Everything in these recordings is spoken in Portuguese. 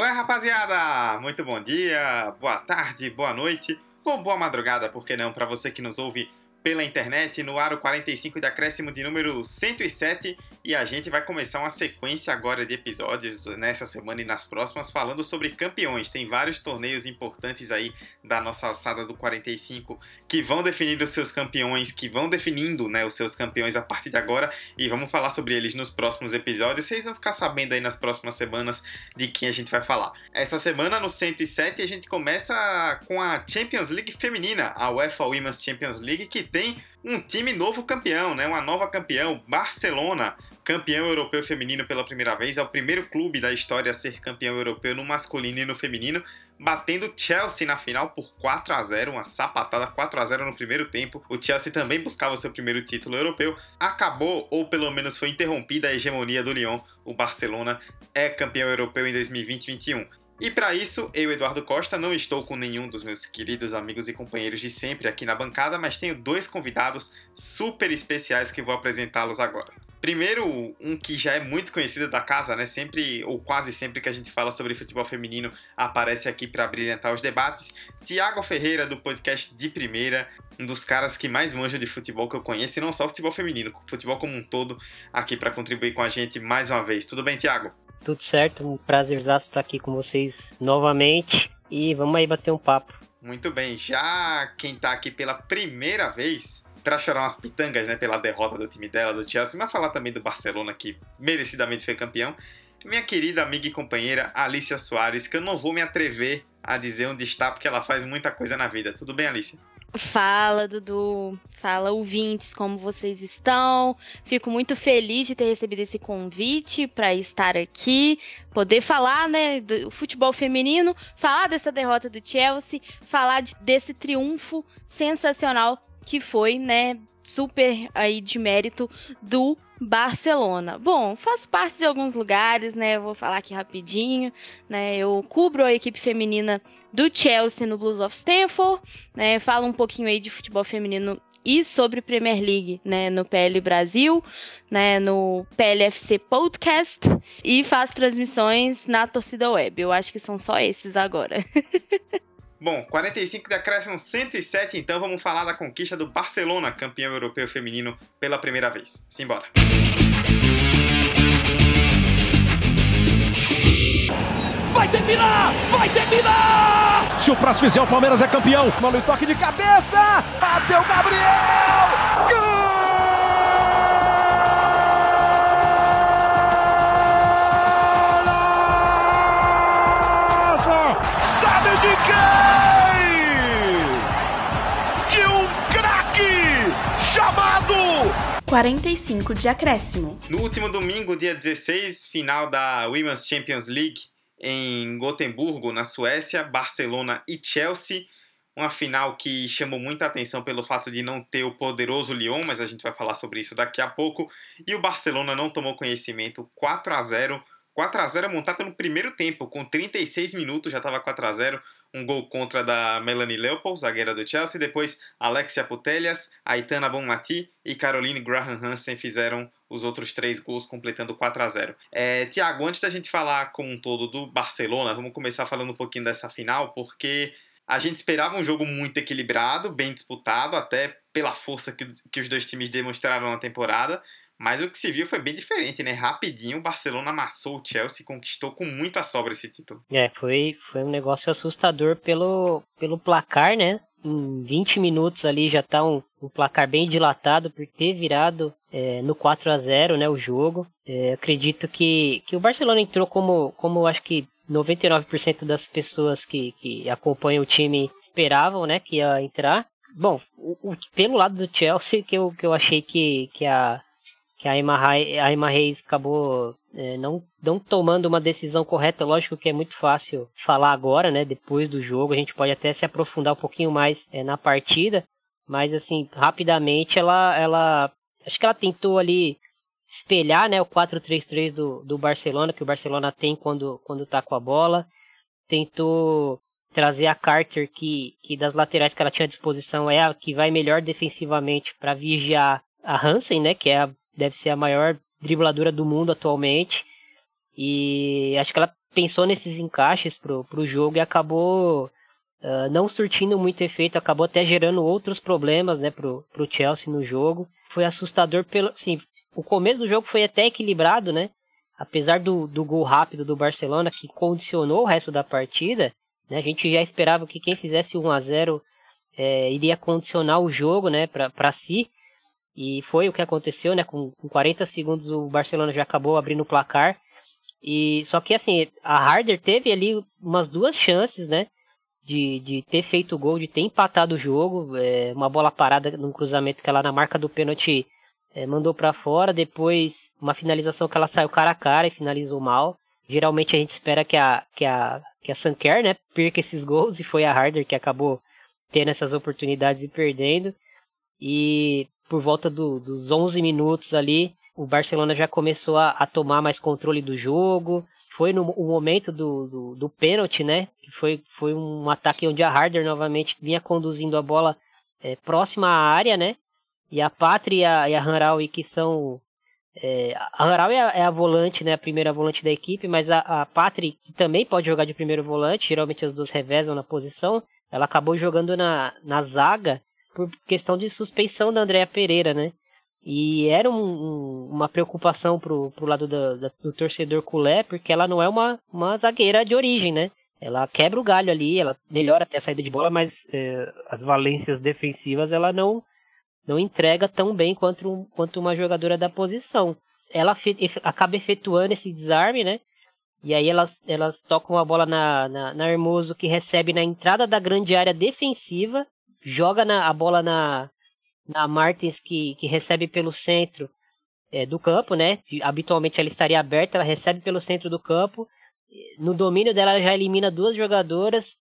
Qual é, rapaziada? Muito bom dia, boa tarde, boa noite ou boa madrugada, por que não, para você que nos ouve pela internet no Aro 45 de acréscimo de número 107 e a gente vai começar uma sequência agora de episódios nessa semana e nas próximas falando sobre campeões. Tem vários torneios importantes aí da nossa alçada do 45 que vão definindo os seus campeões, que vão definindo né, os seus campeões a partir de agora e vamos falar sobre eles nos próximos episódios. Vocês vão ficar sabendo aí nas próximas semanas de quem a gente vai falar. Essa semana no 107 a gente começa com a Champions League feminina, a UEFA Women's Champions League que tem um time novo campeão, né? Uma nova campeão, Barcelona, campeão europeu feminino pela primeira vez, é o primeiro clube da história a ser campeão europeu no masculino e no feminino, batendo Chelsea na final por 4 a 0, uma sapatada 4 a 0 no primeiro tempo. O Chelsea também buscava seu primeiro título europeu. Acabou ou pelo menos foi interrompida a hegemonia do Lyon. O Barcelona é campeão europeu em 2020-21. E para isso, eu, Eduardo Costa, não estou com nenhum dos meus queridos amigos e companheiros de sempre aqui na bancada, mas tenho dois convidados super especiais que vou apresentá-los agora. Primeiro, um que já é muito conhecido da casa, né? Sempre ou quase sempre que a gente fala sobre futebol feminino aparece aqui para brilhantar os debates. Tiago Ferreira do podcast De Primeira, um dos caras que mais manja de futebol que eu conheço, e não só futebol feminino, futebol como um todo, aqui para contribuir com a gente mais uma vez. Tudo bem, Tiago? Tudo certo, um prazerzaço estar aqui com vocês novamente e vamos aí bater um papo. Muito bem, já quem tá aqui pela primeira vez para chorar umas pitangas, né, pela derrota do time dela, do Chelsea, mas falar também do Barcelona que merecidamente foi campeão. Minha querida amiga e companheira Alicia Soares, que eu não vou me atrever a dizer onde está porque ela faz muita coisa na vida. Tudo bem, Alicia? Fala, Dudu. Fala, ouvintes, como vocês estão? Fico muito feliz de ter recebido esse convite para estar aqui, poder falar, né, do futebol feminino, falar dessa derrota do Chelsea, falar de, desse triunfo sensacional que foi, né, super aí de mérito do Barcelona. Bom, faço parte de alguns lugares, né? vou falar aqui rapidinho, né? Eu cubro a equipe feminina do Chelsea no Blues of Stanford, né? Falo um pouquinho aí de futebol feminino e sobre Premier League, né, no PL Brasil, né, no PLFC Podcast e faço transmissões na torcida web. Eu acho que são só esses agora. Bom, 45 de acréscimo 107, então vamos falar da conquista do Barcelona, campeão europeu feminino pela primeira vez. Simbora. Vai terminar! Vai terminar! Se o próximo fizer, o Palmeiras é campeão. Mano, toque de cabeça! Bateu Gabriel! Gol! De quem? 45 de acréscimo. No último domingo, dia 16, final da Women's Champions League em Gotemburgo, na Suécia, Barcelona e Chelsea. Uma final que chamou muita atenção pelo fato de não ter o poderoso Lyon, mas a gente vai falar sobre isso daqui a pouco. E o Barcelona não tomou conhecimento 4 a 0 4 a 0 montado no primeiro tempo, com 36 minutos já estava 4 a 0 um gol contra da Melanie Leopold, zagueira do Chelsea. Depois, Alexia Putellas, Aitana Bonmati e Caroline Graham Hansen fizeram os outros três gols, completando 4 a 0 é, Tiago, antes da gente falar como um todo do Barcelona, vamos começar falando um pouquinho dessa final, porque a gente esperava um jogo muito equilibrado, bem disputado, até pela força que, que os dois times demonstraram na temporada. Mas o que se viu foi bem diferente, né? Rapidinho o Barcelona amassou o Chelsea e conquistou com muita sobra esse título. É, foi, foi um negócio assustador pelo, pelo placar, né? Em 20 minutos ali já tá um, um placar bem dilatado por ter virado é, no 4 a 0 né, o jogo. É, acredito que, que o Barcelona entrou como, como acho que 99% das pessoas que, que acompanham o time esperavam, né, que ia entrar. Bom, o, o, pelo lado do Chelsea, que eu, que eu achei que, que a, que a Emma, a Emma Reis acabou é, não, não tomando uma decisão correta. Lógico que é muito fácil falar agora, né? Depois do jogo, a gente pode até se aprofundar um pouquinho mais é, na partida. Mas assim, rapidamente ela, ela. Acho que ela tentou ali espelhar né, o 4-3-3 do, do Barcelona, que o Barcelona tem quando, quando tá com a bola. Tentou trazer a Carter, que, que das laterais que ela tinha à disposição é a que vai melhor defensivamente para vigiar a Hansen, né, que é a deve ser a maior dribladora do mundo atualmente. E acho que ela pensou nesses encaixes pro, pro jogo e acabou uh, não surtindo muito efeito, acabou até gerando outros problemas, né, pro, pro Chelsea no jogo. Foi assustador pelo, assim, o começo do jogo foi até equilibrado, né? Apesar do, do gol rápido do Barcelona que condicionou o resto da partida, né? A gente já esperava que quem fizesse 1 a 0 é, iria condicionar o jogo, né, para si. E foi o que aconteceu, né? Com, com 40 segundos o Barcelona já acabou abrindo o placar. E só que assim, a Harder teve ali umas duas chances, né? De, de ter feito o gol, de ter empatado o jogo. É, uma bola parada num cruzamento que ela na marca do pênalti é, mandou para fora. Depois, uma finalização que ela saiu cara a cara e finalizou mal. Geralmente a gente espera que a, que a, que a Sanker, né, perca esses gols. E foi a Harder que acabou tendo essas oportunidades e perdendo. E por volta do, dos 11 minutos ali, o Barcelona já começou a, a tomar mais controle do jogo. Foi no momento do, do, do pênalti, né? Foi, foi um ataque onde a Harder novamente vinha conduzindo a bola é, próxima à área, né? E a Pátria e a Hanraui, que são. É, a Hanraui é, é, a volante, né? A primeira volante da equipe, mas a, a Patri, que também pode jogar de primeiro volante, geralmente as duas revezam na posição, ela acabou jogando na, na zaga por questão de suspeição da Andréa Pereira, né? E era um, um, uma preocupação pro, pro lado do, do torcedor culé, porque ela não é uma, uma zagueira de origem, né? Ela quebra o galho ali, ela melhora até a saída de bola, mas é, as valências defensivas ela não, não entrega tão bem quanto, quanto uma jogadora da posição. Ela fe, acaba efetuando esse desarme, né? E aí elas, elas tocam a bola na, na, na Hermoso, que recebe na entrada da grande área defensiva, joga na, a bola na, na Martins, que, que recebe pelo centro é, do campo, né? Habitualmente ela estaria aberta, ela recebe pelo centro do campo. No domínio dela, ela já elimina duas jogadoras,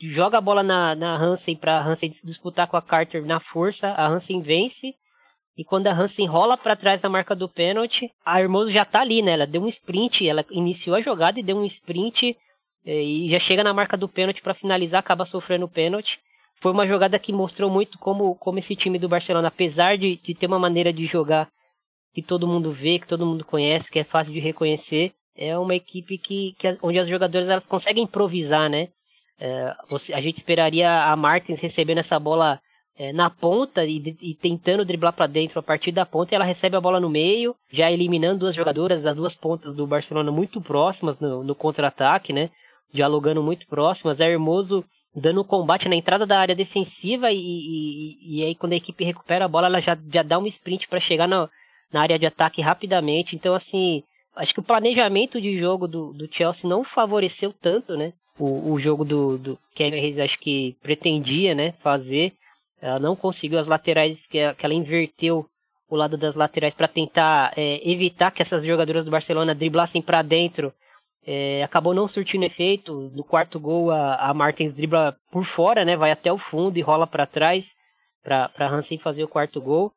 joga a bola na, na Hansen para Hansen disputar com a Carter na força. A Hansen vence. E quando a Hansen rola para trás da marca do pênalti, a Hermoso já tá ali, né? Ela deu um sprint, ela iniciou a jogada e deu um sprint é, e já chega na marca do pênalti para finalizar, acaba sofrendo o pênalti. Foi uma jogada que mostrou muito como, como esse time do Barcelona, apesar de, de ter uma maneira de jogar que todo mundo vê, que todo mundo conhece, que é fácil de reconhecer, é uma equipe que, que onde as jogadoras elas conseguem improvisar, né? É, você, a gente esperaria a Martins recebendo essa bola é, na ponta e, e tentando driblar para dentro a partir da ponta, e ela recebe a bola no meio, já eliminando duas jogadoras, as duas pontas do Barcelona muito próximas no, no contra-ataque, né? Dialogando muito próximas. É Hermoso dando combate na entrada da área defensiva e, e, e aí quando a equipe recupera a bola, ela já, já dá um sprint para chegar na, na área de ataque rapidamente. Então, assim, acho que o planejamento de jogo do, do Chelsea não favoreceu tanto, né? O, o jogo do, do Kevin Reis acho que pretendia, né, fazer. Ela não conseguiu as laterais, que, que ela inverteu o lado das laterais para tentar é, evitar que essas jogadoras do Barcelona driblassem para dentro. É, acabou não surtindo efeito. No quarto gol, a, a Martins dribla por fora, né? Vai até o fundo e rola para trás para Hansen fazer o quarto gol.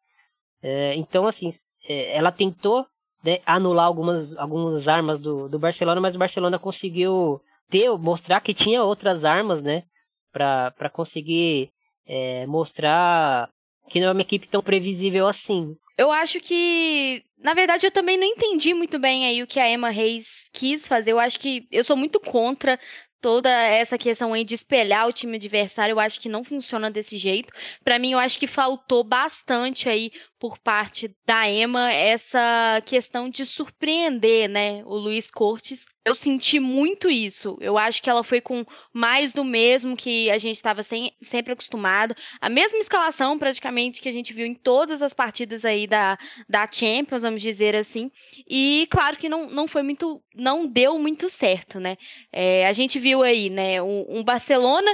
É, então, assim, é, ela tentou né, anular algumas, algumas armas do, do Barcelona, mas o Barcelona conseguiu ter, mostrar que tinha outras armas, né? Para conseguir é, mostrar que não é uma equipe tão previsível assim. Eu acho que, na verdade, eu também não entendi muito bem aí o que a Emma Reis quis fazer. Eu acho que eu sou muito contra toda essa questão aí de espelhar o time adversário, eu acho que não funciona desse jeito. Para mim, eu acho que faltou bastante aí por parte da Emma essa questão de surpreender, né, o Luiz Cortes. Eu senti muito isso. Eu acho que ela foi com mais do mesmo que a gente estava sempre acostumado. A mesma escalação, praticamente, que a gente viu em todas as partidas aí da, da Champions, vamos dizer assim. E claro que não, não foi muito. não deu muito certo, né? É, a gente viu aí, né, um, um Barcelona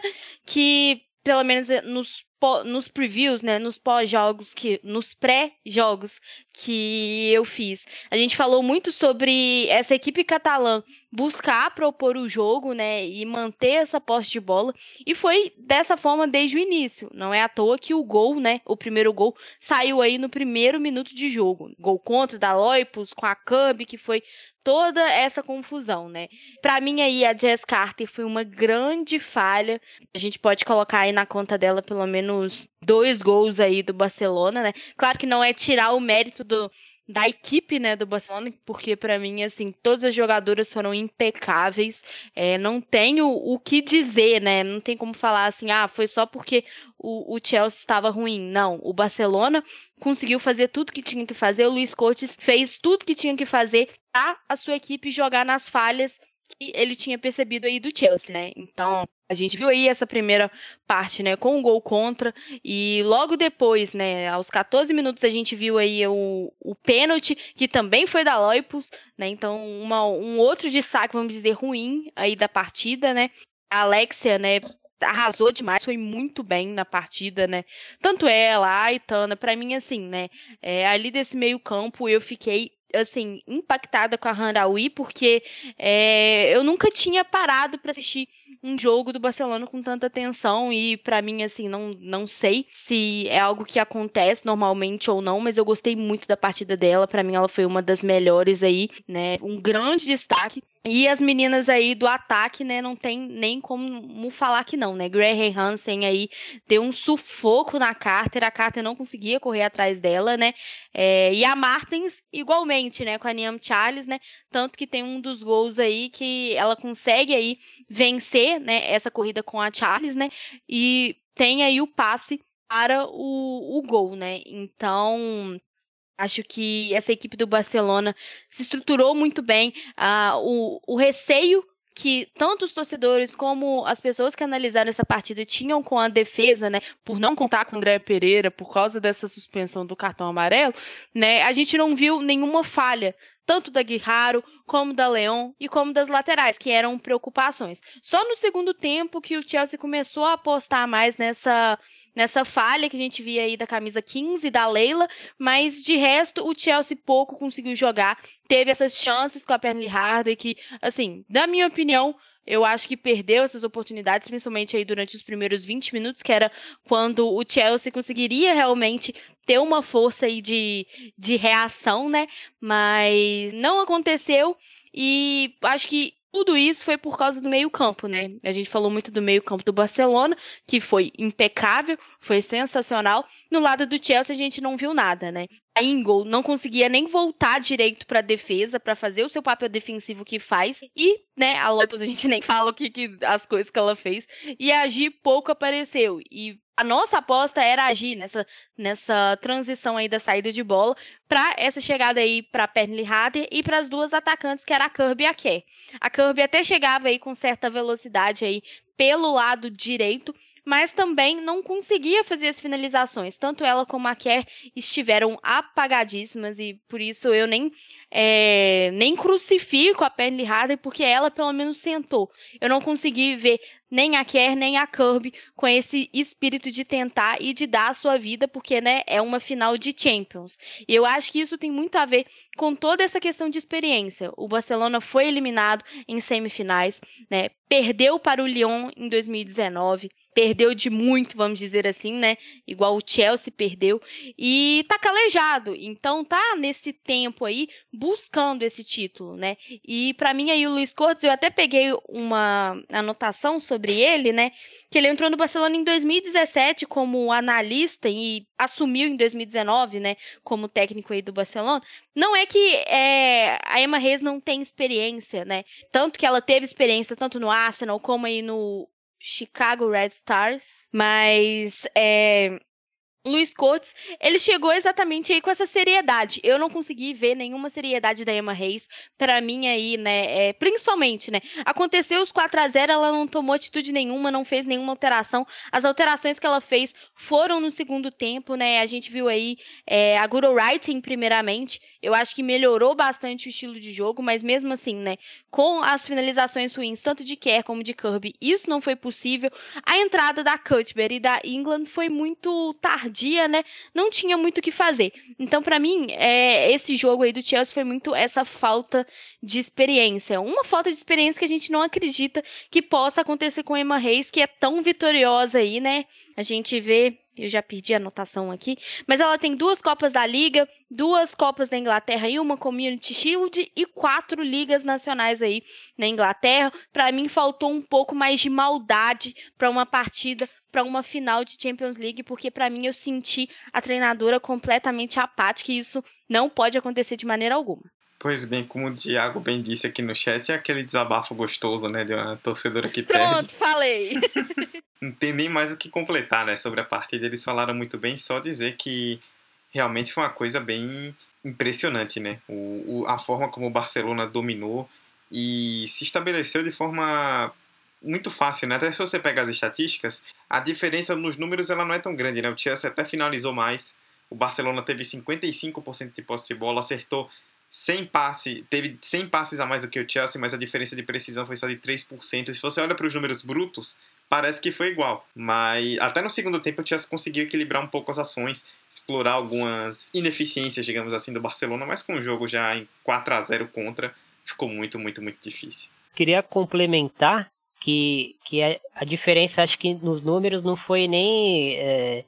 que, pelo menos nos nos previews, né, nos pós-jogos que nos pré-jogos que eu fiz. A gente falou muito sobre essa equipe catalã buscar propor o jogo, né, e manter essa posse de bola, e foi dessa forma desde o início. Não é à toa que o gol, né, o primeiro gol saiu aí no primeiro minuto de jogo. Gol contra da Loipus com a Cub, que foi toda essa confusão, né? Para mim aí a Jess Carter foi uma grande falha. A gente pode colocar aí na conta dela pelo menos dois gols aí do Barcelona, né? Claro que não é tirar o mérito do da equipe, né, do Barcelona, porque para mim, assim, todas as jogadoras foram impecáveis. É, não tenho o que dizer, né? Não tem como falar assim, ah, foi só porque o, o Chelsea estava ruim. Não, o Barcelona conseguiu fazer tudo que tinha que fazer. O Luiz Cortes fez tudo que tinha que fazer para a sua equipe jogar nas falhas que ele tinha percebido aí do Chelsea, né? Então, a gente viu aí essa primeira parte, né, com o gol contra, e logo depois, né, aos 14 minutos a gente viu aí o, o pênalti, que também foi da Loipus, né, então uma, um outro destaque, vamos dizer, ruim aí da partida, né, a Alexia, né, arrasou demais, foi muito bem na partida, né? Tanto ela, a Aitana, para mim, assim, né? É, ali desse meio campo eu fiquei assim, impactada com a Randawi, porque é, eu nunca tinha parado para assistir um jogo do Barcelona com tanta atenção e para mim, assim, não, não sei se é algo que acontece normalmente ou não, mas eu gostei muito da partida dela, para mim ela foi uma das melhores aí, né, um grande destaque e as meninas aí do ataque, né, não tem nem como falar que não, né? Graham Hansen aí deu um sufoco na Carter, a Carter não conseguia correr atrás dela, né? É, e a Martins igualmente, né, com a Niam Charles, né? Tanto que tem um dos gols aí que ela consegue aí vencer, né, essa corrida com a Charles, né? E tem aí o passe para o, o gol, né? Então, Acho que essa equipe do Barcelona se estruturou muito bem. Ah, o, o receio que tanto os torcedores como as pessoas que analisaram essa partida tinham com a defesa, né, por não contar com o André Pereira por causa dessa suspensão do cartão amarelo, né, a gente não viu nenhuma falha, tanto da Guirraro como da Leon e como das laterais, que eram preocupações. Só no segundo tempo que o Chelsea começou a apostar mais nessa nessa falha que a gente via aí da camisa 15 da Leila, mas de resto o Chelsea pouco conseguiu jogar, teve essas chances com a Pernille Harder que, assim, na minha opinião, eu acho que perdeu essas oportunidades, principalmente aí durante os primeiros 20 minutos, que era quando o Chelsea conseguiria realmente ter uma força aí de, de reação, né? Mas não aconteceu e acho que tudo isso foi por causa do meio-campo, né? A gente falou muito do meio-campo do Barcelona, que foi impecável, foi sensacional. No lado do Chelsea a gente não viu nada, né? A Ingol não conseguia nem voltar direito para a defesa, para fazer o seu papel defensivo que faz. E, né, a Lopes a gente nem fala o que, que as coisas que ela fez. E a Gi pouco apareceu. E a nossa aposta era agir nessa, nessa transição aí da saída de bola para essa chegada aí para Pernille Harder e para as duas atacantes que era a Kirby e a Kerr. A Kirby até chegava aí com certa velocidade aí pelo lado direito, mas também não conseguia fazer as finalizações. Tanto ela como a Kerr estiveram apagadíssimas e por isso eu nem é, nem crucifico a Penny Harder porque ela pelo menos tentou. Eu não consegui ver nem a Kerr nem a Kirby com esse espírito de tentar e de dar a sua vida porque né, é uma final de Champions. E eu acho que isso tem muito a ver com toda essa questão de experiência. O Barcelona foi eliminado em semifinais, né? Perdeu para o Lyon em 2019 perdeu de muito, vamos dizer assim, né? Igual o Chelsea perdeu e tá calejado. Então tá nesse tempo aí buscando esse título, né? E para mim aí o Luiz Cortes, eu até peguei uma anotação sobre ele, né? Que ele entrou no Barcelona em 2017 como analista e assumiu em 2019, né? Como técnico aí do Barcelona. Não é que é, a Emma Reis não tem experiência, né? Tanto que ela teve experiência tanto no Arsenal como aí no Chicago Red Stars, mas é, Luiz Coates, ele chegou exatamente aí com essa seriedade. Eu não consegui ver nenhuma seriedade da Emma Reis. Para mim aí, né, é, principalmente, né, aconteceu os 4 a 0 ela não tomou atitude nenhuma, não fez nenhuma alteração. As alterações que ela fez foram no segundo tempo, né, a gente viu aí é, a Guru Writing primeiramente, eu acho que melhorou bastante o estilo de jogo, mas mesmo assim, né, com as finalizações ruins, tanto de Kerr como de Kirby, isso não foi possível. A entrada da Cuthbert e da England foi muito tardia, né, não tinha muito o que fazer. Então, para mim, é, esse jogo aí do Chelsea foi muito essa falta de experiência. Uma falta de experiência que a gente não acredita que possa acontecer com a Emma Reis, que é tão vitoriosa aí, né, a gente vê eu já perdi a anotação aqui, mas ela tem duas Copas da Liga, duas Copas da Inglaterra e uma Community Shield e quatro ligas nacionais aí na Inglaterra. Para mim faltou um pouco mais de maldade para uma partida, para uma final de Champions League, porque para mim eu senti a treinadora completamente apática e isso não pode acontecer de maneira alguma. Pois bem, como o Thiago bem disse aqui no chat, é aquele desabafo gostoso, né, de uma torcedora que Pronto, perde. Pronto, falei. Não tem nem mais o que completar, né, sobre a partida. Eles falaram muito bem, só dizer que realmente foi uma coisa bem impressionante, né? O, o, a forma como o Barcelona dominou e se estabeleceu de forma muito fácil, né? Até se você pega as estatísticas, a diferença nos números ela não é tão grande, né? O Chelsea até finalizou mais, o Barcelona teve 55% de posse de bola, acertou 100 passes, teve 100 passes a mais do que o Chelsea, mas a diferença de precisão foi só de 3%. Se você olha para os números brutos, parece que foi igual. Mas até no segundo tempo o Chelsea conseguiu equilibrar um pouco as ações, explorar algumas ineficiências, digamos assim, do Barcelona, mas com o jogo já em 4 a 0 contra, ficou muito, muito, muito difícil. Queria complementar que, que a, a diferença, acho que nos números não foi nem é,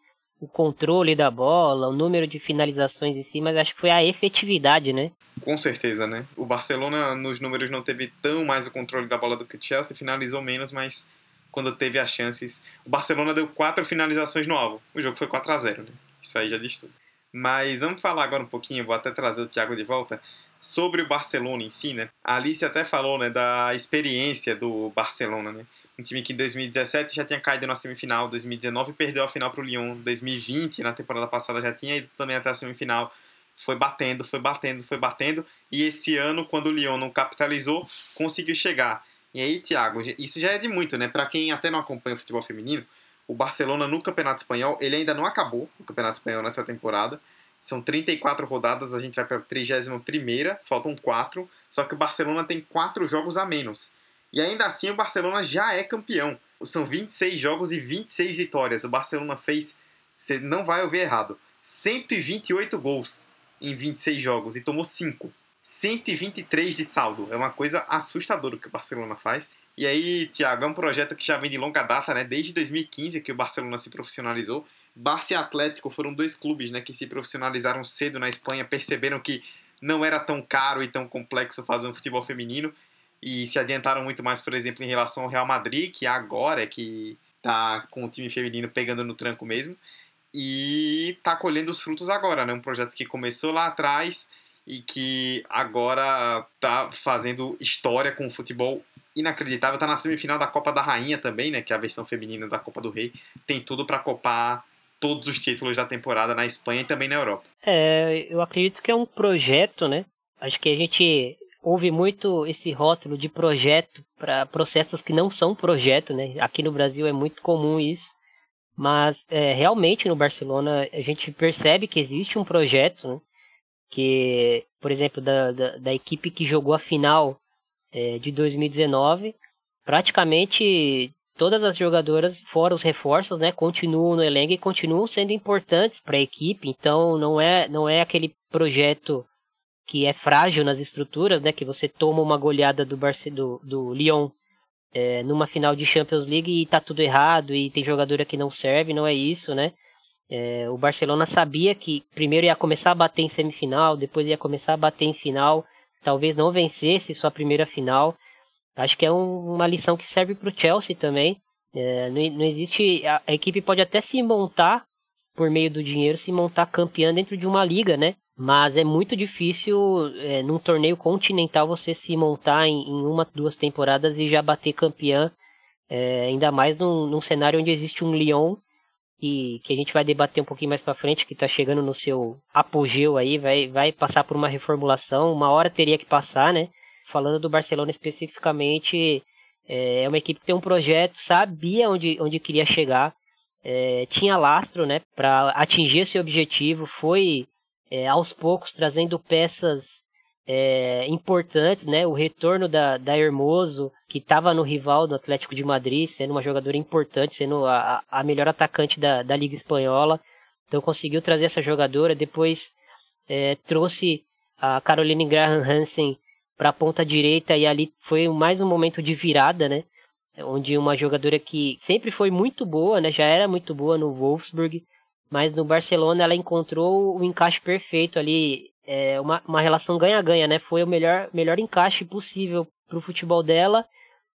o controle da bola, o número de finalizações em si, mas acho que foi a efetividade, né? Com certeza, né? O Barcelona nos números não teve tão mais o controle da bola do que o Chelsea, finalizou menos, mas quando teve as chances. O Barcelona deu quatro finalizações no alvo. O jogo foi 4 a 0 né? Isso aí já diz tudo. Mas vamos falar agora um pouquinho, vou até trazer o Thiago de volta, sobre o Barcelona em si, né? A Alice até falou, né, da experiência do Barcelona, né? Um time que em 2017 já tinha caído na semifinal, 2019 perdeu a final para o Lyon, 2020 na temporada passada já tinha ido também até a semifinal, foi batendo, foi batendo, foi batendo, e esse ano, quando o Lyon não capitalizou, conseguiu chegar. E aí, Thiago, isso já é de muito, né? Para quem até não acompanha o futebol feminino, o Barcelona no Campeonato Espanhol, ele ainda não acabou o Campeonato Espanhol nessa temporada. São 34 rodadas, a gente vai para a 31, faltam 4, só que o Barcelona tem 4 jogos a menos. E ainda assim o Barcelona já é campeão. São 26 jogos e 26 vitórias. O Barcelona fez, você não vai ouvir errado, 128 gols em 26 jogos e tomou 5. 123 de saldo. É uma coisa assustadora o que o Barcelona faz. E aí, Thiago, é um projeto que já vem de longa data, né? Desde 2015 que o Barcelona se profissionalizou. Barça e Atlético foram dois clubes né, que se profissionalizaram cedo na Espanha, perceberam que não era tão caro e tão complexo fazer um futebol feminino e se adiantaram muito mais, por exemplo, em relação ao Real Madrid, que agora é que tá com o time feminino pegando no tranco mesmo, e tá colhendo os frutos agora, né? Um projeto que começou lá atrás e que agora tá fazendo história com o futebol inacreditável, tá na semifinal da Copa da Rainha também, né, que é a versão feminina da Copa do Rei, tem tudo para copar todos os títulos da temporada na Espanha e também na Europa. É, eu acredito que é um projeto, né? Acho que a gente houve muito esse rótulo de projeto para processos que não são projeto, né? Aqui no Brasil é muito comum isso, mas é, realmente no Barcelona a gente percebe que existe um projeto, né? que, por exemplo, da, da, da, equipe que jogou a final é, de 2019, praticamente todas as jogadoras, fora os reforços, né, continuam no elenco e continuam sendo importantes para a equipe. Então não é não é aquele projeto que é frágil nas estruturas, né? Que você toma uma goleada do, Barce do, do Lyon é, numa final de Champions League e tá tudo errado e tem jogadora que não serve, não é isso, né? É, o Barcelona sabia que primeiro ia começar a bater em semifinal, depois ia começar a bater em final, talvez não vencesse sua primeira final. Acho que é um, uma lição que serve para o Chelsea também. É, não, não, existe. A, a equipe pode até se montar por meio do dinheiro, se montar campeã dentro de uma liga, né? Mas é muito difícil é, num torneio continental você se montar em, em, uma, duas temporadas e já bater campeã. É, ainda mais num, num, cenário onde existe um Lyon e que a gente vai debater um pouquinho mais para frente, que está chegando no seu apogeu aí, vai, vai passar por uma reformulação, uma hora teria que passar, né? Falando do Barcelona especificamente, é, é uma equipe que tem um projeto, sabia onde, onde queria chegar, é, tinha lastro, né, para atingir esse objetivo, foi é, aos poucos trazendo peças é, importantes, né? O retorno da, da Hermoso, que estava no rival do Atlético de Madrid, sendo uma jogadora importante, sendo a, a melhor atacante da, da Liga Espanhola. Então conseguiu trazer essa jogadora. Depois é, trouxe a Caroline Graham Hansen para a ponta direita e ali foi mais um momento de virada, né? Onde uma jogadora que sempre foi muito boa, né? Já era muito boa no Wolfsburg, mas no Barcelona ela encontrou o encaixe perfeito ali, é, uma, uma relação ganha-ganha, né? Foi o melhor, melhor encaixe possível para o futebol dela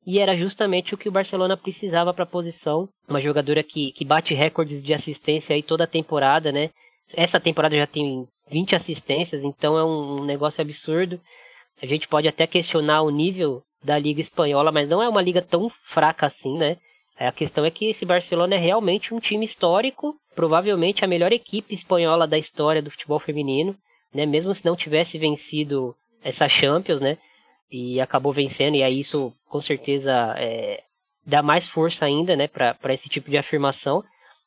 e era justamente o que o Barcelona precisava para a posição. Uma jogadora que, que bate recordes de assistência aí toda a temporada, né? Essa temporada já tem 20 assistências, então é um, negócio absurdo. A gente pode até questionar o nível da Liga Espanhola, mas não é uma liga tão fraca assim, né? A questão é que esse Barcelona é realmente um time histórico, provavelmente a melhor equipe espanhola da história do futebol feminino, né? Mesmo se não tivesse vencido essa Champions, né? E acabou vencendo, e aí isso com certeza é, dá mais força ainda, né? Para esse tipo de afirmação.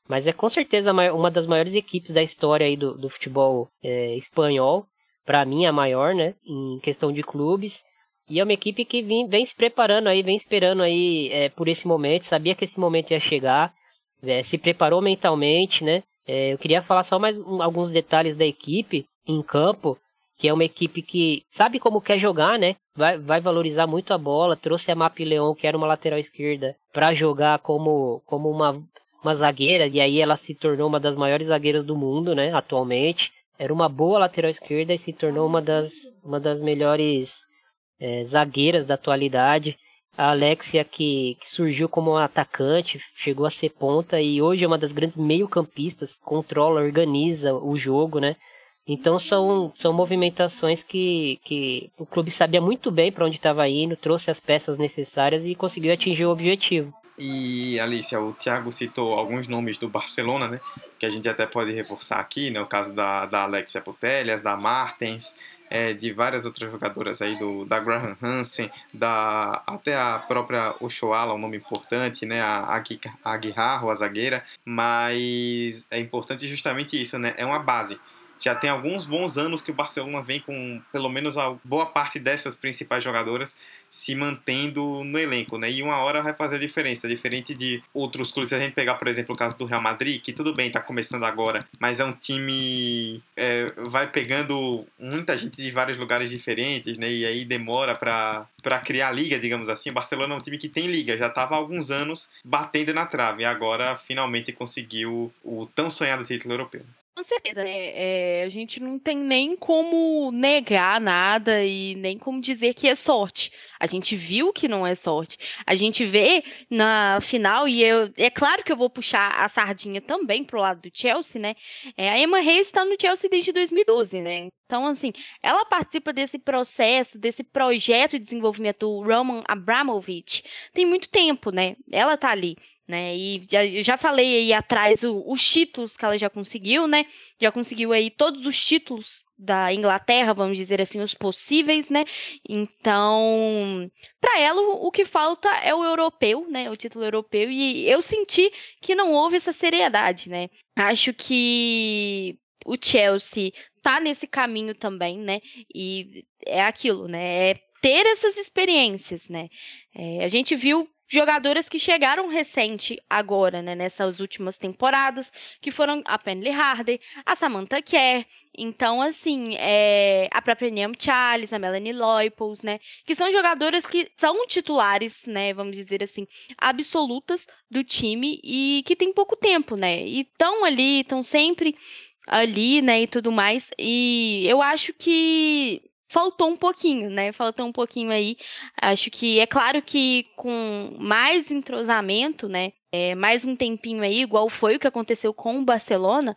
Mas é com certeza uma das maiores equipes da história aí do, do futebol é, espanhol. Para mim, a maior, né? Em questão de clubes. E é uma equipe que vem, vem se preparando aí, vem esperando aí é, por esse momento, sabia que esse momento ia chegar, é, se preparou mentalmente, né? É, eu queria falar só mais um, alguns detalhes da equipe em campo, que é uma equipe que sabe como quer jogar, né? Vai, vai valorizar muito a bola, trouxe a Map Leon, que era uma lateral esquerda, para jogar como, como uma, uma zagueira, e aí ela se tornou uma das maiores zagueiras do mundo, né? Atualmente. Era uma boa lateral esquerda e se tornou uma das, uma das melhores é, zagueiras da atualidade. A Alexia, que, que, surgiu como atacante, chegou a ser ponta e hoje é uma das grandes meio-campistas, controla, organiza o jogo, né? Então são, são movimentações que, que o clube sabia muito bem para onde estava indo, trouxe as peças necessárias e conseguiu atingir o objetivo. E Alicia, o Thiago citou alguns nomes do Barcelona, né? Que a gente até pode reforçar aqui, né? O caso da, da Alexia Putellas, da Martens, é, de várias outras jogadoras aí, do, da Graham Hansen, da, até a própria Oshoala, um nome importante, né, a, a Aguiarro, a zagueira, mas é importante justamente isso, né, é uma base. Já tem alguns bons anos que o Barcelona vem com pelo menos a boa parte dessas principais jogadoras se mantendo no elenco, né? E uma hora vai fazer a diferença, diferente de outros clubes. Se a gente pegar, por exemplo, o caso do Real Madrid, que tudo bem, está começando agora, mas é um time é, vai pegando muita gente de vários lugares diferentes, né? E aí demora para para criar liga, digamos assim. O Barcelona é um time que tem liga, já estava há alguns anos batendo na trave e agora finalmente conseguiu o tão sonhado título europeu. Com certeza, né? É, a gente não tem nem como negar nada e nem como dizer que é sorte. A gente viu que não é sorte. A gente vê na final, e eu, é claro que eu vou puxar a sardinha também pro lado do Chelsea, né? É, a Emma Reis está no Chelsea desde 2012, né? Então, assim, ela participa desse processo, desse projeto de desenvolvimento do Roman Abramovich tem muito tempo, né? Ela tá ali né? E já, já falei aí atrás o, os títulos que ela já conseguiu, né? Já conseguiu aí todos os títulos da Inglaterra, vamos dizer assim, os possíveis, né? Então, para ela o, que falta é o europeu, né? O título europeu e eu senti que não houve essa seriedade, né? Acho que o Chelsea tá nesse caminho também, né? E é aquilo, né? É ter essas experiências, né? É, a gente viu jogadoras que chegaram recente agora, né, nessas últimas temporadas, que foram a Penley Harder, a Samantha Kerr, então, assim, é, a própria Niam Charles, a Melanie Loipos, né, que são jogadoras que são titulares, né, vamos dizer assim, absolutas do time e que tem pouco tempo, né, e estão ali, estão sempre ali, né, e tudo mais, e eu acho que faltou um pouquinho, né? Faltou um pouquinho aí. Acho que é claro que com mais entrosamento, né? É, mais um tempinho aí, igual foi o que aconteceu com o Barcelona,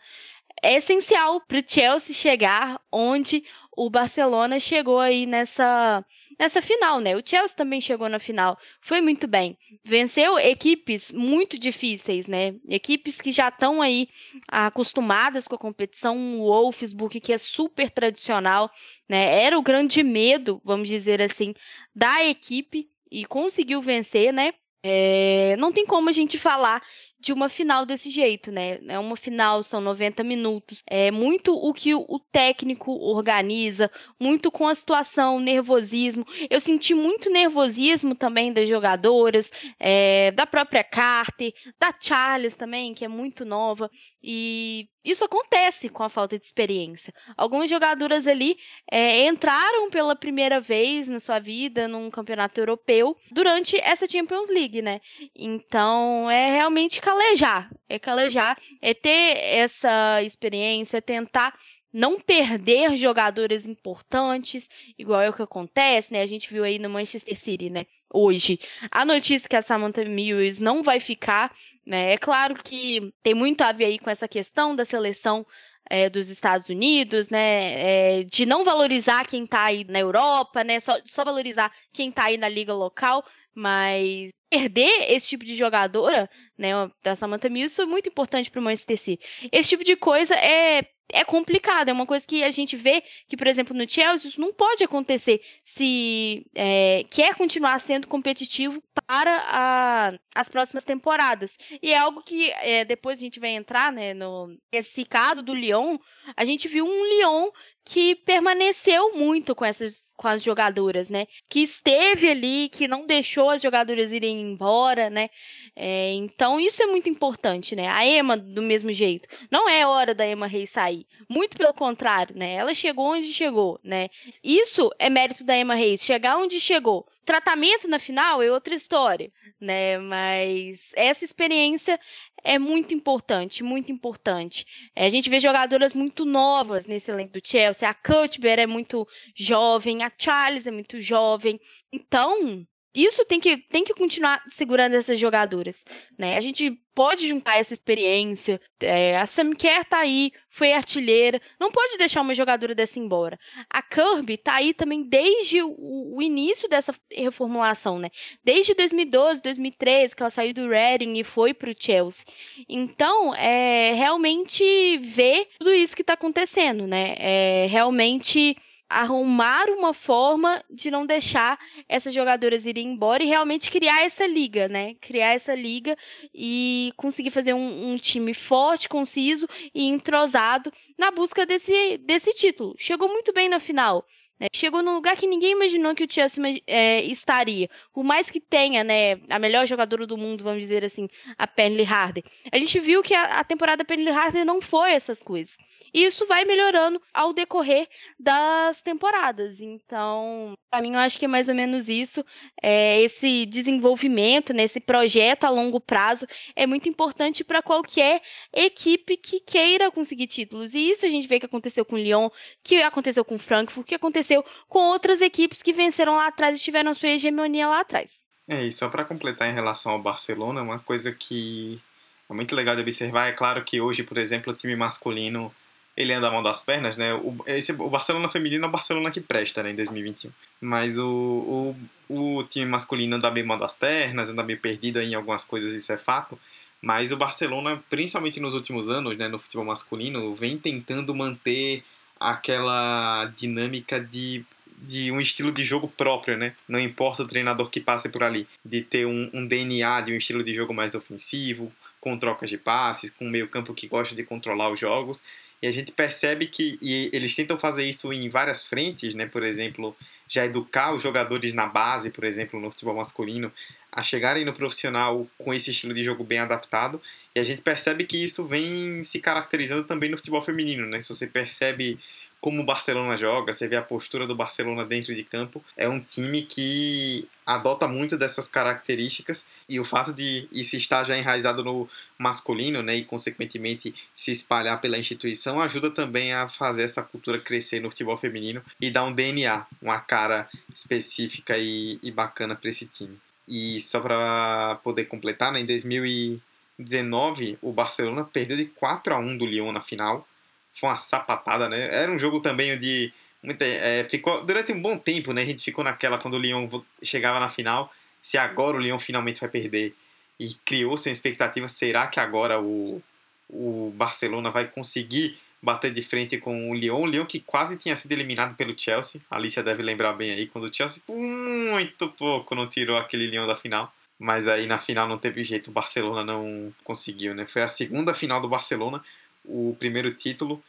é essencial para o Chelsea chegar onde o Barcelona chegou aí nessa nessa final, né? O Chelsea também chegou na final, foi muito bem. Venceu equipes muito difíceis, né? Equipes que já estão aí acostumadas com a competição, o Wolfsburg, que é super tradicional, né? Era o grande medo, vamos dizer assim, da equipe e conseguiu vencer, né? É, não tem como a gente falar de uma final desse jeito, né? É uma final, são 90 minutos. É muito o que o técnico organiza, muito com a situação, nervosismo. Eu senti muito nervosismo também das jogadoras, é, da própria Carter, da Charles também, que é muito nova. E isso acontece com a falta de experiência. Algumas jogadoras ali é, entraram pela primeira vez na sua vida num campeonato europeu durante essa Champions League, né? Então é realmente calejar, é calejar, é ter essa experiência, é tentar não perder jogadores importantes, igual é o que acontece, né? A gente viu aí no Manchester City, né? Hoje, a notícia que a Samantha Mills não vai ficar, né? É claro que tem muito a ver aí com essa questão da seleção é, dos Estados Unidos, né? É, de não valorizar quem tá aí na Europa, né? Só, só valorizar quem tá aí na liga local, mas perder esse tipo de jogadora, né, da Samantha Mills, foi muito importante para o Manchester City. Esse tipo de coisa é é complicado, é uma coisa que a gente vê que, por exemplo, no Chelsea, isso não pode acontecer se é, quer continuar sendo competitivo para a, as próximas temporadas. E é algo que é, depois a gente vai entrar, né, no esse caso do Lyon, a gente viu um Lyon que permaneceu muito com essas com as jogadoras, né? Que esteve ali, que não deixou as jogadoras irem embora, né? É, então isso é muito importante, né? A Emma do mesmo jeito. Não é hora da Emma Reis sair. Muito pelo contrário, né? Ela chegou onde chegou, né? Isso é mérito da Emma Reis, chegar onde chegou. Tratamento na final é outra história, né? Mas essa experiência é muito importante, muito importante. É, a gente vê jogadoras muito novas nesse elenco do Chelsea. A Cuthbert é muito jovem, a Charles é muito jovem. Então, isso tem que, tem que continuar segurando essas jogadoras, né? A gente pode juntar essa experiência. É, a Sam Kerr tá aí, foi artilheira. Não pode deixar uma jogadora dessa embora. A Kirby tá aí também desde o, o, início dessa reformulação, né? Desde 2012, 2013, que ela saiu do Reading e foi pro Chelsea. Então, é realmente ver tudo isso que tá acontecendo, né? É realmente arrumar uma forma de não deixar essas jogadoras irem embora e realmente criar essa liga, né? Criar essa liga e conseguir fazer um, um time forte, conciso e entrosado na busca desse, desse título. Chegou muito bem na final. Né? Chegou num lugar que ninguém imaginou que o Chelsea é, estaria. Por mais que tenha, né, a melhor jogadora do mundo, vamos dizer assim, a Penley Harder. A gente viu que a, a temporada Penley Harder não foi essas coisas. E isso vai melhorando ao decorrer das temporadas. Então, para mim, eu acho que é mais ou menos isso. É, esse desenvolvimento, né, esse projeto a longo prazo é muito importante para qualquer equipe que queira conseguir títulos. E isso a gente vê que aconteceu com o Lyon, que aconteceu com o Frankfurt, que aconteceu com outras equipes que venceram lá atrás e tiveram sua hegemonia lá atrás. É, e só para completar em relação ao Barcelona, uma coisa que é muito legal de observar é claro que hoje, por exemplo, o time masculino ele anda mão das pernas, né? O, esse, o Barcelona feminino é o Barcelona que presta, né, em 2021. Mas o, o, o time masculino anda bem mão das pernas, anda bem perdido em algumas coisas, isso é fato. Mas o Barcelona, principalmente nos últimos anos, né, no futebol masculino, vem tentando manter aquela dinâmica de, de um estilo de jogo próprio, né? Não importa o treinador que passe por ali, de ter um, um DNA de um estilo de jogo mais ofensivo, com trocas de passes, com um meio campo que gosta de controlar os jogos e a gente percebe que eles tentam fazer isso em várias frentes, né? Por exemplo, já educar os jogadores na base, por exemplo, no futebol masculino, a chegarem no profissional com esse estilo de jogo bem adaptado. E a gente percebe que isso vem se caracterizando também no futebol feminino, né? Se você percebe como o Barcelona joga, você vê a postura do Barcelona dentro de campo, é um time que adota muito dessas características e o fato de isso estar já enraizado no masculino, né, e consequentemente se espalhar pela instituição ajuda também a fazer essa cultura crescer no futebol feminino e dar um DNA, uma cara específica e, e bacana para esse time. E só para poder completar, né, em 2019 o Barcelona perdeu de 4 a 1 do Lyon na final foi uma sapatada, né? Era um jogo também de. Muita, é, ficou, durante um bom tempo, né? A gente ficou naquela quando o Lyon chegava na final. Se agora o Lyon finalmente vai perder. E criou-se uma expectativa: será que agora o, o Barcelona vai conseguir bater de frente com o Lyon? O Lyon que quase tinha sido eliminado pelo Chelsea. A Alicia deve lembrar bem aí, quando o Chelsea, muito pouco, não tirou aquele Lyon da final. Mas aí na final não teve jeito, o Barcelona não conseguiu, né? Foi a segunda final do Barcelona o primeiro título.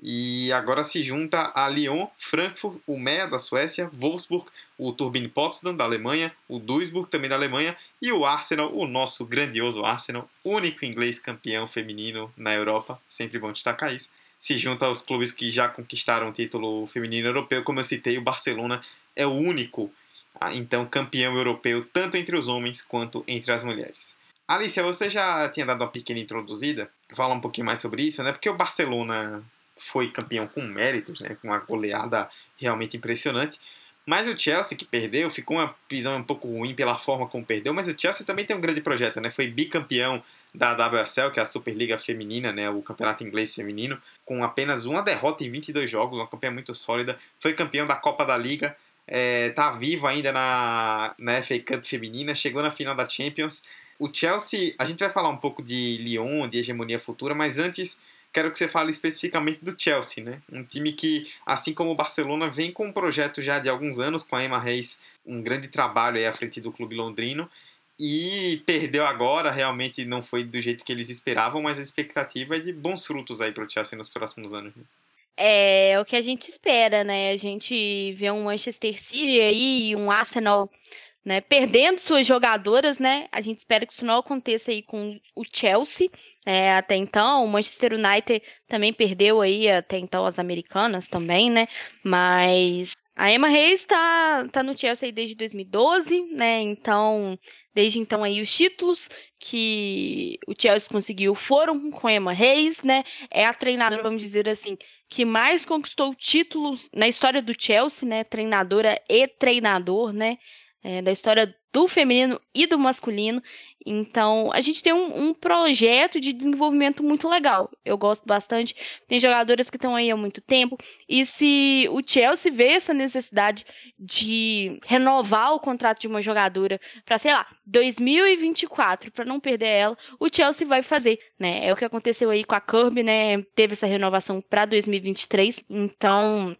E agora se junta a Lyon, Frankfurt, o Meia da Suécia, Wolfsburg, o Turbine Potsdam da Alemanha, o Duisburg também da Alemanha e o Arsenal, o nosso grandioso Arsenal, único inglês campeão feminino na Europa, sempre bom destacar isso. Se junta aos clubes que já conquistaram o título feminino europeu, como eu citei, o Barcelona é o único, ah, então, campeão europeu tanto entre os homens quanto entre as mulheres. Alicia, você já tinha dado uma pequena introduzida, fala um pouquinho mais sobre isso, né? Porque o Barcelona foi campeão com méritos, né? Com uma goleada realmente impressionante. Mas o Chelsea que perdeu, ficou uma visão um pouco ruim pela forma como perdeu, mas o Chelsea também tem um grande projeto, né? Foi bicampeão da WSL, que é a Superliga Feminina, né? O campeonato inglês feminino, com apenas uma derrota em 22 jogos, uma campanha muito sólida. Foi campeão da Copa da Liga, é, tá vivo ainda na, na FA Cup feminina, chegou na final da Champions. O Chelsea, a gente vai falar um pouco de Lyon, de hegemonia futura, mas antes quero que você fale especificamente do Chelsea, né? Um time que, assim como o Barcelona, vem com um projeto já de alguns anos com a Emma Reis, um grande trabalho aí à frente do clube londrino e perdeu agora, realmente não foi do jeito que eles esperavam, mas a expectativa é de bons frutos aí para o Chelsea nos próximos anos. Né? É, é o que a gente espera, né? A gente vê um Manchester City aí, um Arsenal né, perdendo suas jogadoras, né? A gente espera que isso não aconteça aí com o Chelsea. É, até então, o Manchester United também perdeu aí até então as americanas também, né? Mas a Emma Reis está tá no Chelsea desde 2012, né? Então, desde então aí os títulos que o Chelsea conseguiu foram com a Emma Reis, né? É a treinadora, vamos dizer assim, que mais conquistou títulos na história do Chelsea, né? Treinadora e treinador, né? É, da história do feminino e do masculino. Então, a gente tem um, um, projeto de desenvolvimento muito legal. Eu gosto bastante. Tem jogadoras que estão aí há muito tempo. E se o Chelsea vê essa necessidade de renovar o contrato de uma jogadora para, sei lá, 2024, para não perder ela, o Chelsea vai fazer, né? É o que aconteceu aí com a Kirby, né? Teve essa renovação para 2023. Então,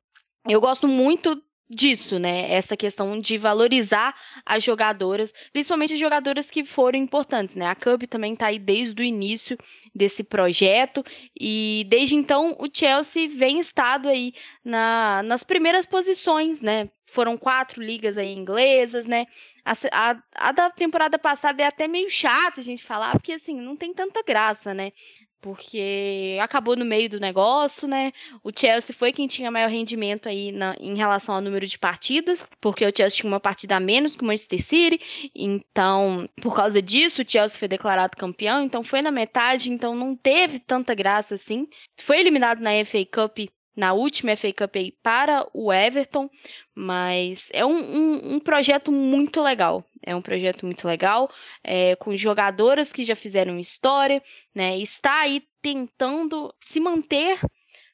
eu gosto muito disso, né? Essa questão de valorizar as jogadoras, principalmente as jogadoras que foram importantes, né? A Cub também está aí desde o início desse projeto e desde então o Chelsea vem estado aí na, nas primeiras posições, né? Foram quatro ligas aí inglesas, né? A, a, a, da temporada passada é até meio chato a gente falar, porque assim, não tem tanta graça, né? Porque acabou no meio do negócio, né? O Chelsea foi quem tinha maior rendimento aí na, em relação ao número de partidas, porque o Chelsea tinha uma partida a menos que o Manchester City, então, por causa disso, o Chelsea foi declarado campeão, então foi na metade, então não teve tanta graça assim. Foi eliminado na FA Cup na última FA Cup aí para o Everton, mas é um, um, um, projeto muito legal. É um projeto muito legal, é, com jogadoras que já fizeram história, né? Está aí tentando se manter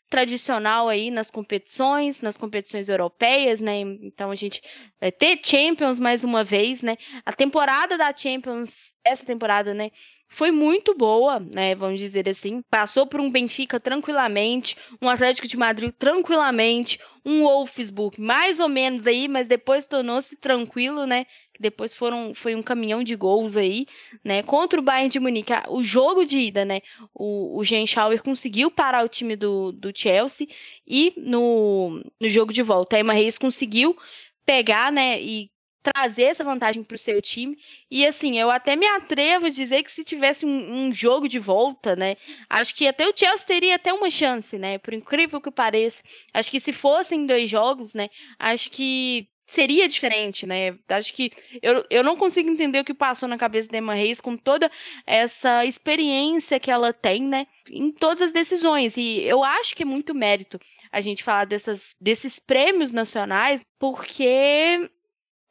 tradicional aí nas competições, nas competições europeias, né? Então a gente vai ter Champions mais uma vez, né? A temporada da Champions, essa temporada, né? Foi muito boa, né? Vamos dizer assim. Passou por um Benfica tranquilamente, um Atlético de Madrid tranquilamente, um Wolfsburg mais ou menos aí, mas depois tornou-se tranquilo, né? Depois foram, foi um caminhão de gols aí, né? Contra o Bayern de Munique, o jogo de ida, né? O, o Jean Schauer conseguiu parar o time do, do Chelsea e no, no jogo de volta, a Emma Reis conseguiu pegar, né? E trazer essa vantagem para o seu time. E assim, eu até me atrevo a dizer que se tivesse um, um, jogo de volta, né? Acho que até o Chelsea teria até uma chance, né? Por incrível que pareça. Acho que se fossem dois jogos, né? Acho que seria diferente, né? Acho que eu, eu não consigo entender o que passou na cabeça da Emma Reis com toda essa experiência que ela tem, né? Em todas as decisões. E eu acho que é muito mérito a gente falar dessas, desses prêmios nacionais, porque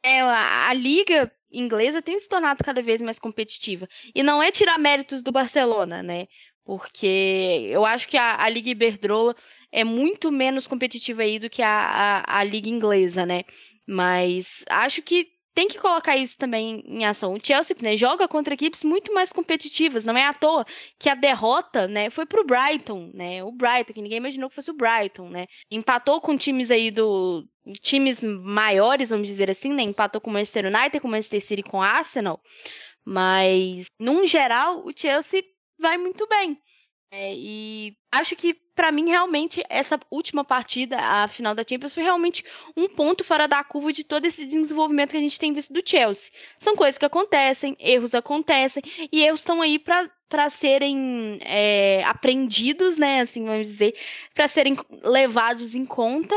é, a, a liga inglesa tem se tornado cada vez mais competitiva. E não é tirar méritos do Barcelona, né? Porque eu acho que a, a Liga Iberdrola é muito menos competitiva aí do que a, a, a Liga Inglesa, né? Mas acho que tem que colocar isso também em ação. O Chelsea né, joga contra equipes muito mais competitivas. Não é à toa que a derrota né, foi pro Brighton, né? O Brighton, que ninguém imaginou que fosse o Brighton, né? Empatou com times aí do. times maiores, vamos dizer assim, né? Empatou com o Manchester United, com o Manchester City com o Arsenal. Mas, num geral, o Chelsea vai muito bem. É, e acho que para mim realmente essa última partida, a final da Champions, foi realmente um ponto fora da curva de todo esse desenvolvimento que a gente tem visto do Chelsea. São coisas que acontecem, erros acontecem e erros estão aí para para serem é, aprendidos, né, assim vamos dizer, para serem levados em conta,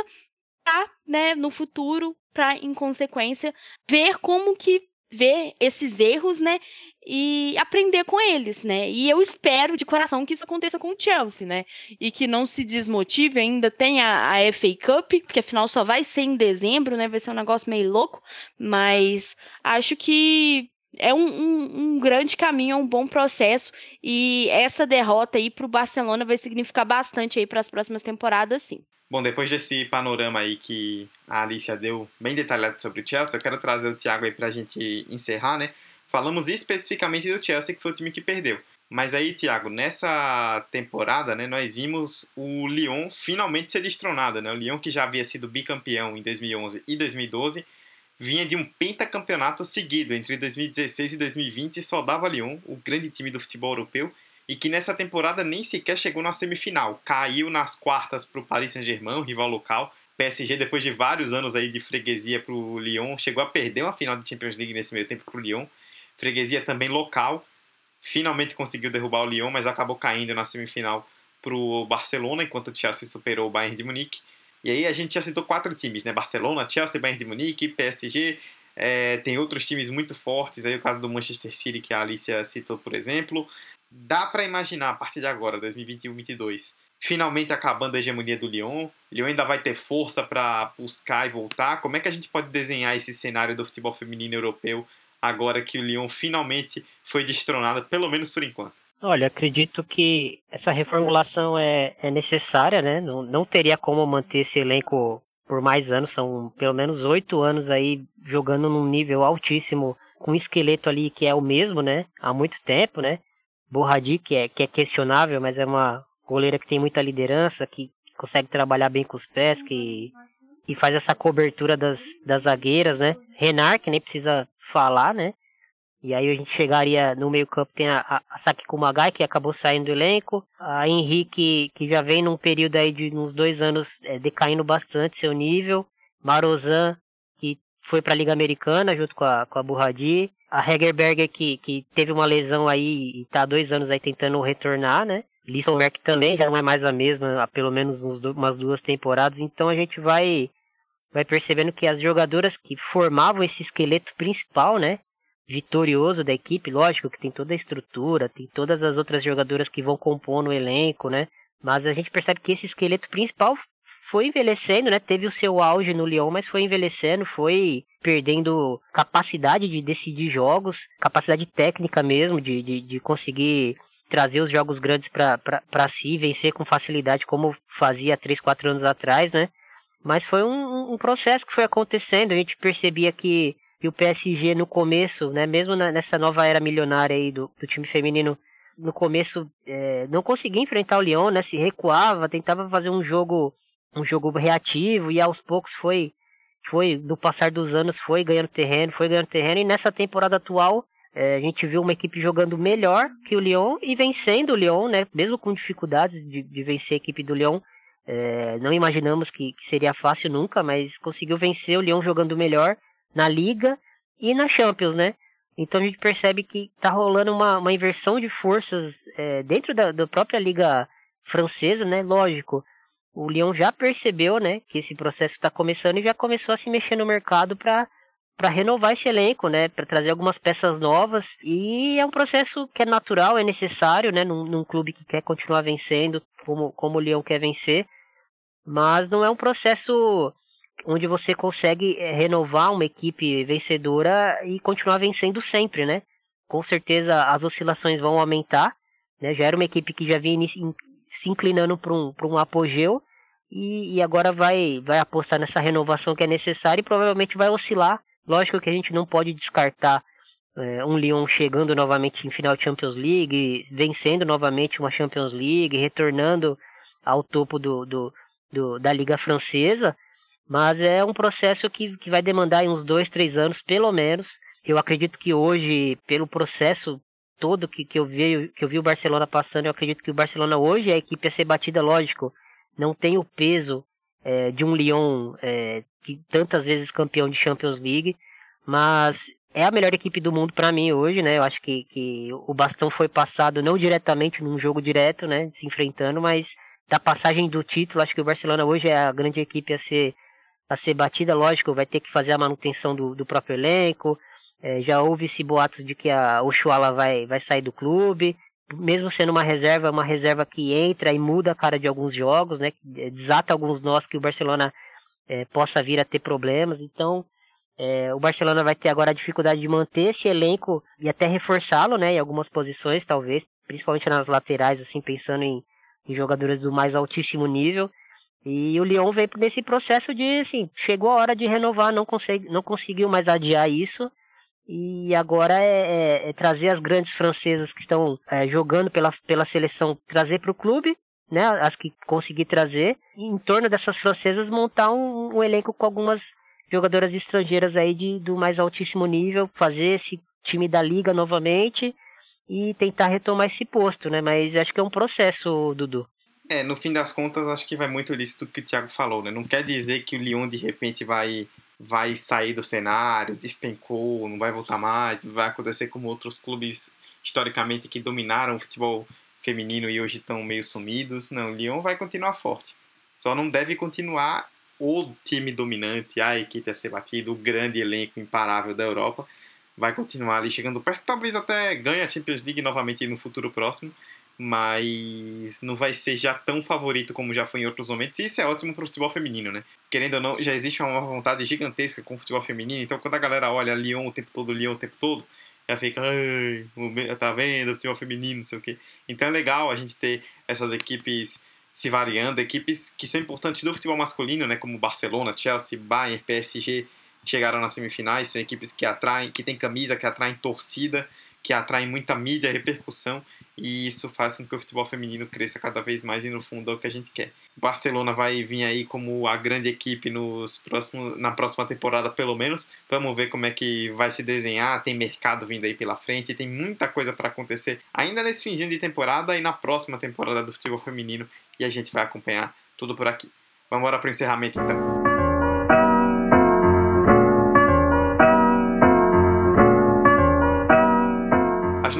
para, né, no futuro, para em consequência ver como que ver esses erros, né? E aprender com eles, né? E eu espero de coração que isso aconteça com o Chelsea, né? E que não se desmotive, ainda tem a, a FA Cup, porque afinal só vai ser em dezembro, né? Vai ser um negócio meio louco, mas acho que é um, um, um, grande caminho, é um bom processo e essa derrota aí para o Barcelona vai significar bastante aí para as próximas temporadas, sim. Bom, depois desse panorama aí que a Alicia deu bem detalhado sobre o Chelsea, eu quero trazer o Thiago aí para a gente encerrar, né? Falamos especificamente do Chelsea, que foi o time que perdeu. Mas aí, Thiago, nessa temporada, né, nós vimos o Lyon finalmente ser destronado, né? O Lyon que já havia sido bicampeão em 2011 e 2012 vinha de um pentacampeonato seguido entre 2016 e 2020 e só dava Lyon, o grande time do futebol europeu, e que nessa temporada nem sequer chegou na semifinal. Caiu nas quartas para o Paris Saint-Germain, rival local. PSG, depois de vários anos aí de freguesia para o Lyon, chegou a perder uma final de Champions League nesse meio tempo para o Lyon. Freguesia também local. Finalmente conseguiu derrubar o Lyon, mas acabou caindo na semifinal para o Barcelona, enquanto o Chelsea superou o Bayern de Munique. E aí a gente já citou quatro times, né? Barcelona, Chelsea, Bayern de Munique, PSG. É, tem outros times muito fortes, aí o caso do Manchester City que a Alicia citou, por exemplo. Dá para imaginar a partir de agora, 2021-22, finalmente acabando a hegemonia do Lyon. Lyon ainda vai ter força para buscar e voltar. Como é que a gente pode desenhar esse cenário do futebol feminino europeu agora que o Lyon finalmente foi destronado, pelo menos por enquanto? Olha, acredito que essa reformulação é, é necessária, né? Não, não teria como manter esse elenco por mais anos, são pelo menos oito anos aí jogando num nível altíssimo, com um esqueleto ali que é o mesmo, né? Há muito tempo, né? Borradi, que é, que é questionável, mas é uma goleira que tem muita liderança, que consegue trabalhar bem com os pés, que, que faz essa cobertura das, das zagueiras, né? Renar, que nem precisa falar, né? E aí a gente chegaria no meio campo, tem a, a Saki Kumagai, que acabou saindo do elenco, a Henrique, que já vem num período aí de uns dois anos é, decaindo bastante seu nível, Marozan, que foi para a Liga Americana junto com a, com a Burradi, a Hegerberger, que, que teve uma lesão aí e está há dois anos aí tentando retornar, né? Lisselberg também já não é mais a mesma há pelo menos uns, umas duas temporadas, então a gente vai vai percebendo que as jogadoras que formavam esse esqueleto principal, né, vitorioso da equipe, lógico que tem toda a estrutura, tem todas as outras jogadoras que vão compor no elenco, né? Mas a gente percebe que esse esqueleto principal foi envelhecendo, né? Teve o seu auge no Lyon, mas foi envelhecendo, foi perdendo capacidade de decidir jogos, capacidade técnica mesmo, de, de, de conseguir trazer os jogos grandes para si, vencer com facilidade, como fazia 3, 4 anos atrás, né? Mas foi um, um processo que foi acontecendo, a gente percebia que e o PSG no começo, né, mesmo na, nessa nova era milionária aí do, do time feminino, no começo é, não conseguia enfrentar o Lyon, né, se recuava, tentava fazer um jogo um jogo reativo e aos poucos foi foi no passar dos anos foi ganhando terreno, foi ganhando terreno e nessa temporada atual é, a gente viu uma equipe jogando melhor que o Lyon e vencendo o Lyon, né, mesmo com dificuldades de, de vencer a equipe do Lyon. É, não imaginamos que, que seria fácil nunca, mas conseguiu vencer o Lyon jogando melhor na Liga e na Champions, né? Então a gente percebe que tá rolando uma, uma inversão de forças é, dentro da, da própria Liga Francesa, né? Lógico, o Lyon já percebeu, né, que esse processo está começando e já começou a se mexer no mercado para para renovar esse elenco, né, para trazer algumas peças novas e é um processo que é natural, é necessário, né, num, num clube que quer continuar vencendo, como como o Lyon quer vencer, mas não é um processo onde você consegue eh, renovar uma equipe vencedora e continuar vencendo sempre, né? Com certeza as oscilações vão aumentar, né? Já era uma equipe que já vinha se inclinando para um, um apogeu e, e, agora vai, vai apostar nessa renovação que é necessária e provavelmente vai oscilar. Lógico que a gente não pode descartar é, um Lyon chegando novamente em final de Champions League, vencendo novamente uma Champions League, retornando ao topo do, do, do da Liga Francesa, mas é um processo que, que vai demandar uns dois, três anos, pelo menos. Eu acredito que hoje, pelo processo todo que, que, eu vi, que eu vi o Barcelona passando, eu acredito que o Barcelona hoje é a equipe a ser batida, lógico. Não tem o peso é, de um Lyon é, que tantas vezes campeão de Champions League, mas é a melhor equipe do mundo para mim hoje, né? Eu acho que, que o bastão foi passado não diretamente num jogo direto, né? Se enfrentando, mas da passagem do título, acho que o Barcelona hoje é a grande equipe a ser a ser batida, lógico, vai ter que fazer a manutenção do, do próprio elenco, É, já houve-se boatos de que a Oshuala vai, vai sair do clube. Mesmo sendo uma reserva, uma reserva que entra e muda a cara de alguns jogos, né? Desata alguns nós que o Barcelona é, possa vir a ter problemas. Então, é, o Barcelona vai ter agora a dificuldade de manter esse elenco e até reforçá-lo, né? Em algumas posições, talvez, principalmente nas laterais, assim, pensando em, em jogadores do mais altíssimo nível. E o Lyon veio nesse processo de, assim, chegou a hora de renovar, não, consegue, não conseguiu mais adiar isso. E agora é, é, é trazer as grandes francesas que estão é, jogando pela, pela seleção, trazer para o clube, né? As que conseguir trazer. E em torno dessas francesas montar um, um elenco com algumas jogadoras estrangeiras aí de, do mais altíssimo nível, fazer esse time da liga novamente e tentar retomar esse posto, né? Mas acho que é um processo, Dudu. É, no fim das contas, acho que vai muito disso do que o Thiago falou, né? Não quer dizer que o Lyon de repente vai vai sair do cenário, despencou, não vai voltar mais, vai acontecer como outros clubes historicamente que dominaram o futebol feminino e hoje estão meio sumidos. Não, o Lyon vai continuar forte. Só não deve continuar o time dominante, a equipe a ser batido, o grande elenco imparável da Europa. Vai continuar ali chegando perto, talvez até ganhe a Champions League novamente no futuro próximo mas não vai ser já tão favorito como já foi em outros momentos. E isso é ótimo para o futebol feminino, né? Querendo ou não, já existe uma vontade gigantesca com o futebol feminino. Então, quando a galera olha Lyon o tempo todo, Lyon o tempo todo, já fica, tá vendo, futebol feminino, não sei o quê. Então é legal a gente ter essas equipes se variando, equipes que são importantes do futebol masculino, né? Como Barcelona, Chelsea, Bayern, PSG, chegaram nas semifinais, são equipes que atraem, que tem camisa, que atraem torcida, que atraem muita mídia, repercussão e isso faz com que o futebol feminino cresça cada vez mais e no fundo é o que a gente quer. O Barcelona vai vir aí como a grande equipe nos próximos, na próxima temporada pelo menos. Vamos ver como é que vai se desenhar, tem mercado vindo aí pela frente, tem muita coisa para acontecer ainda nesse finzinho de temporada e na próxima temporada do futebol feminino e a gente vai acompanhar tudo por aqui. Vamos embora para o encerramento então.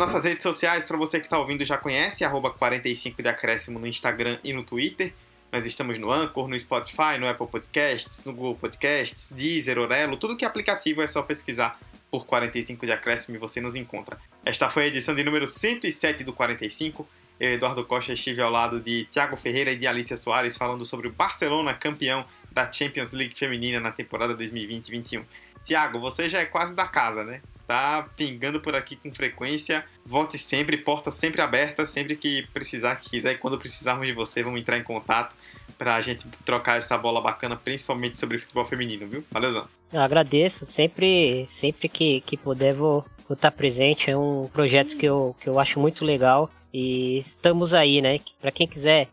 Nossas redes sociais, para você que está ouvindo já conhece, arroba 45 de acréscimo no Instagram e no Twitter. Nós estamos no Anchor, no Spotify, no Apple Podcasts, no Google Podcasts, Deezer, Orelo, tudo que é aplicativo é só pesquisar por 45 de acréscimo e você nos encontra. Esta foi a edição de número 107 do 45. Eu, Eduardo Costa, estive ao lado de Thiago Ferreira e de Alicia Soares falando sobre o Barcelona campeão da Champions League feminina na temporada 2020-21. Tiago, você já é quase da casa, né? Tá pingando por aqui com frequência. Volte sempre, porta sempre aberta, sempre que precisar, que quiser. E quando precisarmos de você, vamos entrar em contato para a gente trocar essa bola bacana, principalmente sobre futebol feminino, viu? Valeuzão. Eu agradeço. Sempre, sempre que, que puder, vou, vou estar presente. É um projeto que eu, que eu acho muito legal. E estamos aí, né? Para quem quiser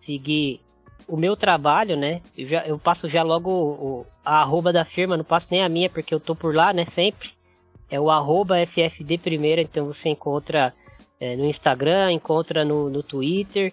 seguir o meu trabalho, né? Eu, já, eu passo já logo o, a arroba da firma, não passo nem a minha, porque eu tô por lá, né? Sempre. É o arroba FFD Primeira, então você encontra é, no Instagram, encontra no, no Twitter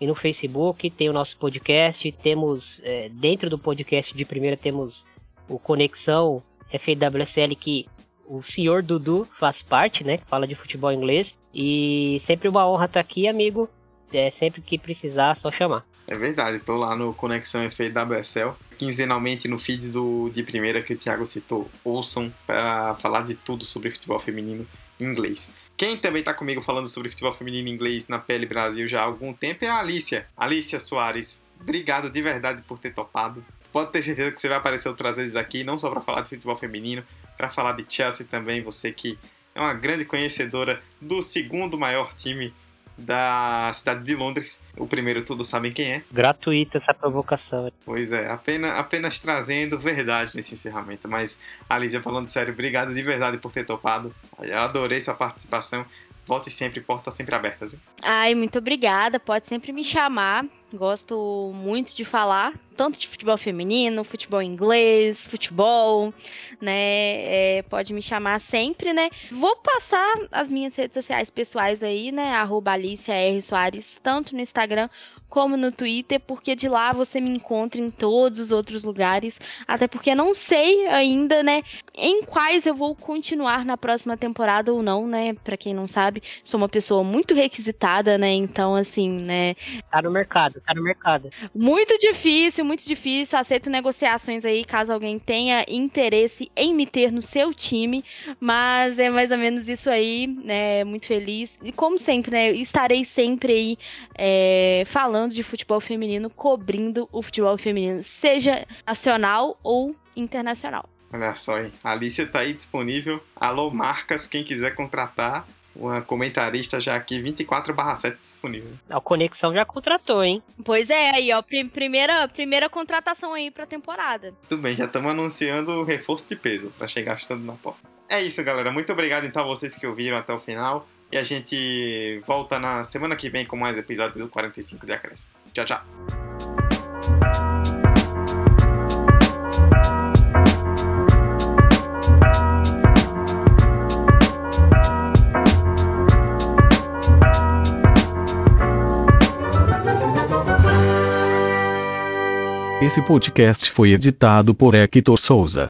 e no Facebook. Tem o nosso podcast. Temos, é, dentro do podcast de primeira, temos o Conexão FWSL, que o senhor Dudu faz parte, né? Fala de futebol inglês. E sempre uma honra estar aqui, amigo. É, sempre que precisar, só chamar. É verdade, estou lá no Conexão da WSL, quinzenalmente no feed do, de primeira que o Thiago citou. Ouçam para falar de tudo sobre futebol feminino em inglês. Quem também está comigo falando sobre futebol feminino em inglês na Pele Brasil já há algum tempo é a Alicia. Alicia Soares, obrigado de verdade por ter topado. Pode ter certeza que você vai aparecer outras vezes aqui, não só para falar de futebol feminino, para falar de Chelsea também, você que é uma grande conhecedora do segundo maior time da cidade de Londres. O primeiro todos sabem quem é. Gratuita essa provocação. Pois é, apenas, apenas trazendo verdade nesse encerramento. Mas, Alísia, falando sério, obrigado de verdade por ter topado. Eu adorei sua participação. Volte sempre, portas sempre abertas. Viu? Ai, muito obrigada. Pode sempre me chamar. Gosto muito de falar, tanto de futebol feminino, futebol inglês, futebol, né? É, pode me chamar sempre, né? Vou passar as minhas redes sociais pessoais aí, né? Arroba Alicia R. Soares, tanto no Instagram como no Twitter, porque de lá você me encontra em todos os outros lugares. Até porque não sei ainda, né, em quais eu vou continuar na próxima temporada ou não, né? Para quem não sabe, sou uma pessoa muito requisitada, né? Então, assim, né. Tá no mercado, tá no mercado. Muito difícil, muito difícil. Aceito negociações aí caso alguém tenha interesse em me ter no seu time. Mas é mais ou menos isso aí, né? Muito feliz. E como sempre, né? Estarei sempre aí é, falando de futebol feminino, cobrindo o futebol feminino, seja nacional ou internacional. Olha só aí. A Alicia tá aí disponível. Alô, marcas, quem quiser contratar. Uma comentarista já aqui 24/7 disponível. A Conexão já contratou, hein? Pois é, aí, ó. Primeira, primeira contratação aí pra temporada. Tudo bem, já estamos anunciando o reforço de peso para chegar chutando na porta. É isso, galera. Muito obrigado então a vocês que ouviram até o final. E a gente volta na semana que vem com mais episódio do 45 de Acréscimo. Tchau, tchau. Esse podcast foi editado por Hector Souza.